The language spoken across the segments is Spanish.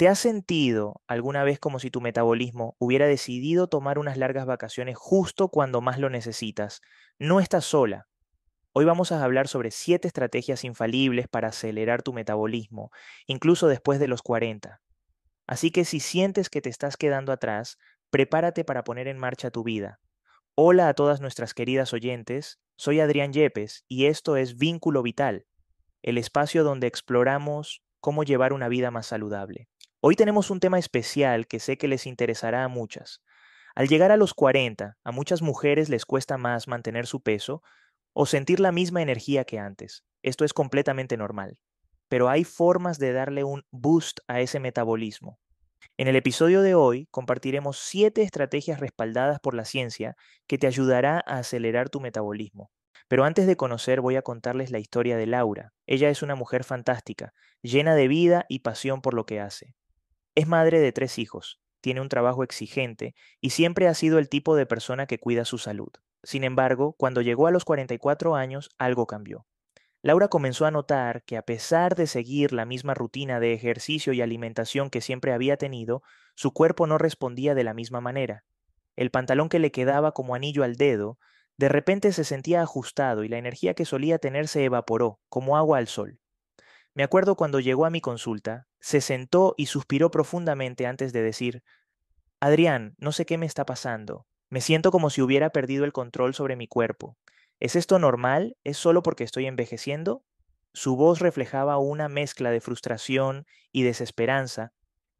¿Te has sentido alguna vez como si tu metabolismo hubiera decidido tomar unas largas vacaciones justo cuando más lo necesitas? No estás sola. Hoy vamos a hablar sobre siete estrategias infalibles para acelerar tu metabolismo, incluso después de los 40. Así que si sientes que te estás quedando atrás, prepárate para poner en marcha tu vida. Hola a todas nuestras queridas oyentes, soy Adrián Yepes y esto es Vínculo Vital, el espacio donde exploramos cómo llevar una vida más saludable. Hoy tenemos un tema especial que sé que les interesará a muchas. Al llegar a los 40, a muchas mujeres les cuesta más mantener su peso o sentir la misma energía que antes. Esto es completamente normal. Pero hay formas de darle un boost a ese metabolismo. En el episodio de hoy compartiremos 7 estrategias respaldadas por la ciencia que te ayudará a acelerar tu metabolismo. Pero antes de conocer voy a contarles la historia de Laura. Ella es una mujer fantástica, llena de vida y pasión por lo que hace. Es madre de tres hijos, tiene un trabajo exigente y siempre ha sido el tipo de persona que cuida su salud. Sin embargo, cuando llegó a los 44 años, algo cambió. Laura comenzó a notar que a pesar de seguir la misma rutina de ejercicio y alimentación que siempre había tenido, su cuerpo no respondía de la misma manera. El pantalón que le quedaba como anillo al dedo, de repente se sentía ajustado y la energía que solía tener se evaporó, como agua al sol. Me acuerdo cuando llegó a mi consulta, se sentó y suspiró profundamente antes de decir, Adrián, no sé qué me está pasando. Me siento como si hubiera perdido el control sobre mi cuerpo. ¿Es esto normal? ¿Es solo porque estoy envejeciendo? Su voz reflejaba una mezcla de frustración y desesperanza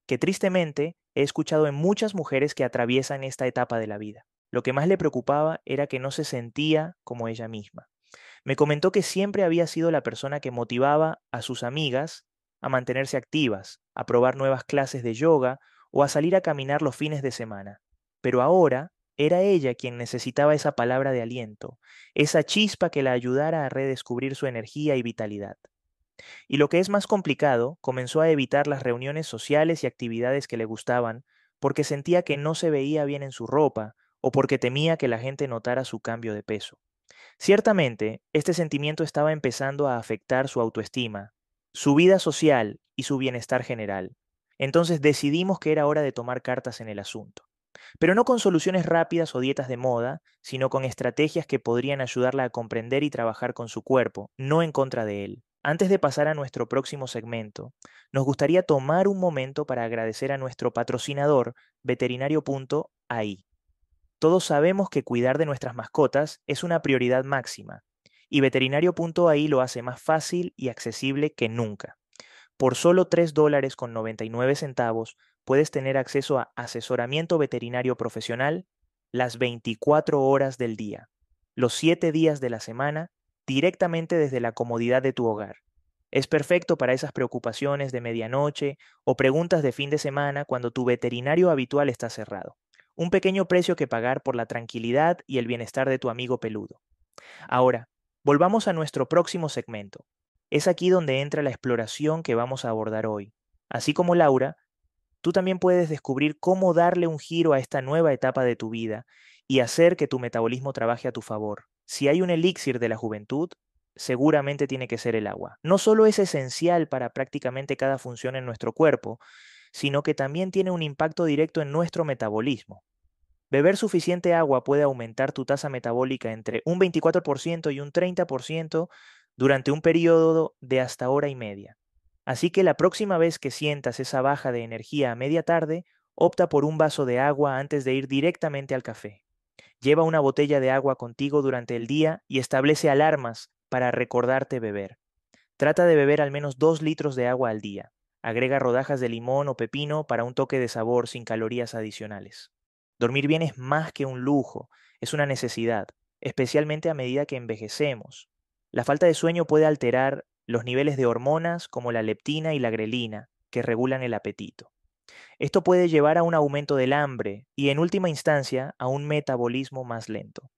que tristemente he escuchado en muchas mujeres que atraviesan esta etapa de la vida. Lo que más le preocupaba era que no se sentía como ella misma. Me comentó que siempre había sido la persona que motivaba a sus amigas a mantenerse activas, a probar nuevas clases de yoga o a salir a caminar los fines de semana. Pero ahora era ella quien necesitaba esa palabra de aliento, esa chispa que la ayudara a redescubrir su energía y vitalidad. Y lo que es más complicado, comenzó a evitar las reuniones sociales y actividades que le gustaban porque sentía que no se veía bien en su ropa o porque temía que la gente notara su cambio de peso. Ciertamente, este sentimiento estaba empezando a afectar su autoestima, su vida social y su bienestar general. Entonces decidimos que era hora de tomar cartas en el asunto. Pero no con soluciones rápidas o dietas de moda, sino con estrategias que podrían ayudarla a comprender y trabajar con su cuerpo, no en contra de él. Antes de pasar a nuestro próximo segmento, nos gustaría tomar un momento para agradecer a nuestro patrocinador, veterinario.ai. Todos sabemos que cuidar de nuestras mascotas es una prioridad máxima, y veterinario.ai lo hace más fácil y accesible que nunca. Por solo 3 dólares con 99 centavos puedes tener acceso a asesoramiento veterinario profesional las 24 horas del día, los 7 días de la semana, directamente desde la comodidad de tu hogar. Es perfecto para esas preocupaciones de medianoche o preguntas de fin de semana cuando tu veterinario habitual está cerrado un pequeño precio que pagar por la tranquilidad y el bienestar de tu amigo peludo. Ahora, volvamos a nuestro próximo segmento. Es aquí donde entra la exploración que vamos a abordar hoy. Así como Laura, tú también puedes descubrir cómo darle un giro a esta nueva etapa de tu vida y hacer que tu metabolismo trabaje a tu favor. Si hay un elixir de la juventud, seguramente tiene que ser el agua. No solo es esencial para prácticamente cada función en nuestro cuerpo, sino que también tiene un impacto directo en nuestro metabolismo. Beber suficiente agua puede aumentar tu tasa metabólica entre un 24% y un 30% durante un periodo de hasta hora y media. Así que la próxima vez que sientas esa baja de energía a media tarde, opta por un vaso de agua antes de ir directamente al café. Lleva una botella de agua contigo durante el día y establece alarmas para recordarte beber. Trata de beber al menos 2 litros de agua al día. Agrega rodajas de limón o pepino para un toque de sabor sin calorías adicionales. Dormir bien es más que un lujo, es una necesidad, especialmente a medida que envejecemos. La falta de sueño puede alterar los niveles de hormonas como la leptina y la grelina, que regulan el apetito. Esto puede llevar a un aumento del hambre y en última instancia a un metabolismo más lento.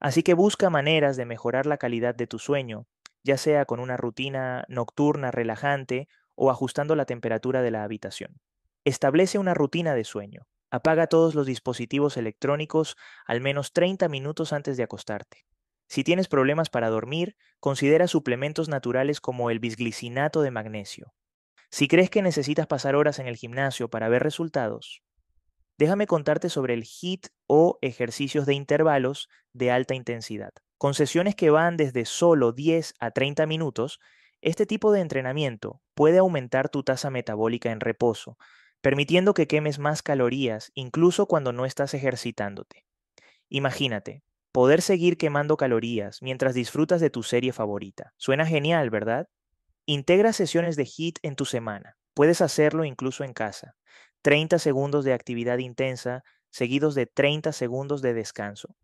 Así que busca maneras de mejorar la calidad de tu sueño, ya sea con una rutina nocturna relajante o ajustando la temperatura de la habitación. Establece una rutina de sueño. Apaga todos los dispositivos electrónicos al menos 30 minutos antes de acostarte. Si tienes problemas para dormir, considera suplementos naturales como el bisglicinato de magnesio. Si crees que necesitas pasar horas en el gimnasio para ver resultados, déjame contarte sobre el HIIT o ejercicios de intervalos de alta intensidad. Con sesiones que van desde solo 10 a 30 minutos, este tipo de entrenamiento puede aumentar tu tasa metabólica en reposo, permitiendo que quemes más calorías incluso cuando no estás ejercitándote. Imagínate, poder seguir quemando calorías mientras disfrutas de tu serie favorita. Suena genial, ¿verdad? Integra sesiones de HIIT en tu semana. Puedes hacerlo incluso en casa. 30 segundos de actividad intensa seguidos de 30 segundos de descanso.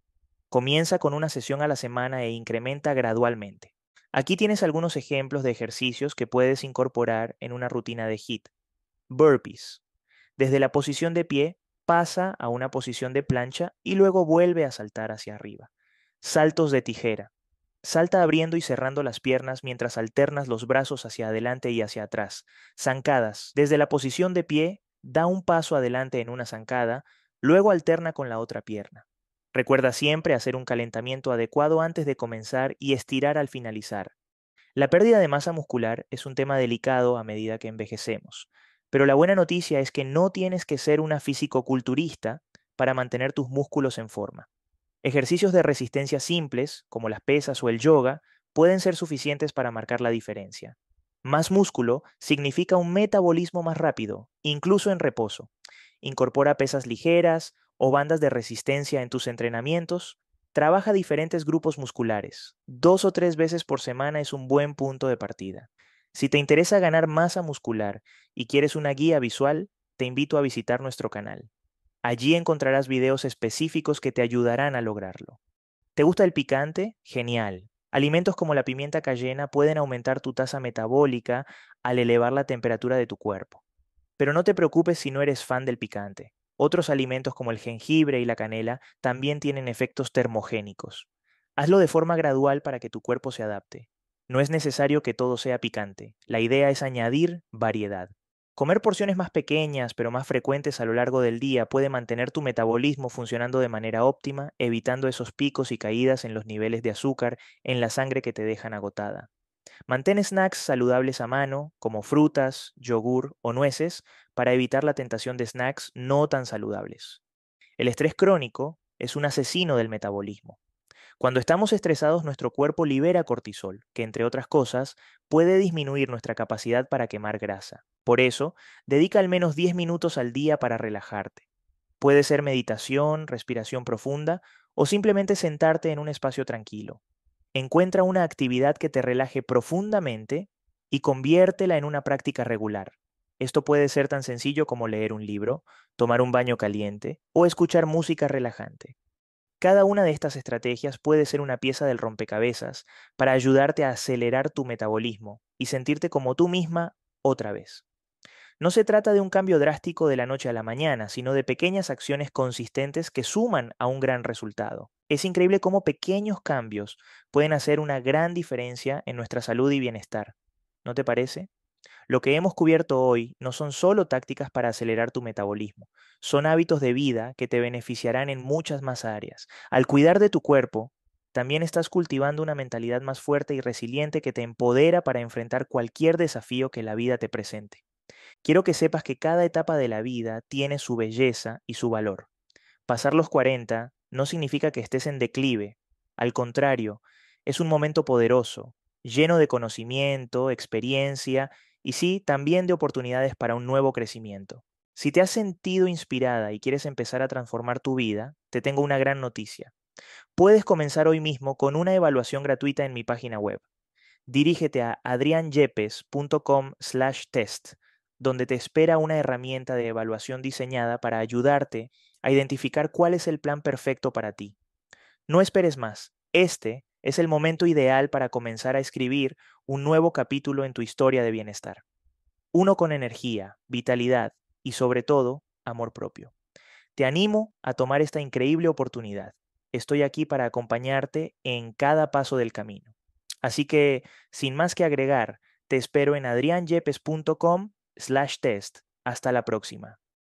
Comienza con una sesión a la semana e incrementa gradualmente. Aquí tienes algunos ejemplos de ejercicios que puedes incorporar en una rutina de HIIT. Burpees. Desde la posición de pie, pasa a una posición de plancha y luego vuelve a saltar hacia arriba. Saltos de tijera. Salta abriendo y cerrando las piernas mientras alternas los brazos hacia adelante y hacia atrás. Zancadas. Desde la posición de pie, da un paso adelante en una zancada, luego alterna con la otra pierna. Recuerda siempre hacer un calentamiento adecuado antes de comenzar y estirar al finalizar. La pérdida de masa muscular es un tema delicado a medida que envejecemos. Pero la buena noticia es que no tienes que ser una físico-culturista para mantener tus músculos en forma. Ejercicios de resistencia simples, como las pesas o el yoga, pueden ser suficientes para marcar la diferencia. Más músculo significa un metabolismo más rápido, incluso en reposo. Incorpora pesas ligeras o bandas de resistencia en tus entrenamientos. Trabaja diferentes grupos musculares. Dos o tres veces por semana es un buen punto de partida. Si te interesa ganar masa muscular y quieres una guía visual, te invito a visitar nuestro canal. Allí encontrarás videos específicos que te ayudarán a lograrlo. ¿Te gusta el picante? Genial. Alimentos como la pimienta cayena pueden aumentar tu tasa metabólica al elevar la temperatura de tu cuerpo. Pero no te preocupes si no eres fan del picante. Otros alimentos como el jengibre y la canela también tienen efectos termogénicos. Hazlo de forma gradual para que tu cuerpo se adapte. No es necesario que todo sea picante. La idea es añadir variedad. Comer porciones más pequeñas pero más frecuentes a lo largo del día puede mantener tu metabolismo funcionando de manera óptima, evitando esos picos y caídas en los niveles de azúcar en la sangre que te dejan agotada. Mantén snacks saludables a mano, como frutas, yogur o nueces, para evitar la tentación de snacks no tan saludables. El estrés crónico es un asesino del metabolismo. Cuando estamos estresados, nuestro cuerpo libera cortisol, que entre otras cosas puede disminuir nuestra capacidad para quemar grasa. Por eso, dedica al menos 10 minutos al día para relajarte. Puede ser meditación, respiración profunda o simplemente sentarte en un espacio tranquilo. Encuentra una actividad que te relaje profundamente y conviértela en una práctica regular. Esto puede ser tan sencillo como leer un libro, tomar un baño caliente o escuchar música relajante. Cada una de estas estrategias puede ser una pieza del rompecabezas para ayudarte a acelerar tu metabolismo y sentirte como tú misma otra vez. No se trata de un cambio drástico de la noche a la mañana, sino de pequeñas acciones consistentes que suman a un gran resultado. Es increíble cómo pequeños cambios pueden hacer una gran diferencia en nuestra salud y bienestar. ¿No te parece? Lo que hemos cubierto hoy no son solo tácticas para acelerar tu metabolismo, son hábitos de vida que te beneficiarán en muchas más áreas. Al cuidar de tu cuerpo, también estás cultivando una mentalidad más fuerte y resiliente que te empodera para enfrentar cualquier desafío que la vida te presente. Quiero que sepas que cada etapa de la vida tiene su belleza y su valor. Pasar los 40 no significa que estés en declive, al contrario, es un momento poderoso, lleno de conocimiento, experiencia y sí, también de oportunidades para un nuevo crecimiento. Si te has sentido inspirada y quieres empezar a transformar tu vida, te tengo una gran noticia. Puedes comenzar hoy mismo con una evaluación gratuita en mi página web. Dirígete a adrianyepes.com/test, donde te espera una herramienta de evaluación diseñada para ayudarte a identificar cuál es el plan perfecto para ti. No esperes más. Este es el momento ideal para comenzar a escribir un nuevo capítulo en tu historia de bienestar. Uno con energía, vitalidad y sobre todo amor propio. Te animo a tomar esta increíble oportunidad. Estoy aquí para acompañarte en cada paso del camino. Así que, sin más que agregar, te espero en adrianyepes.com slash test. Hasta la próxima.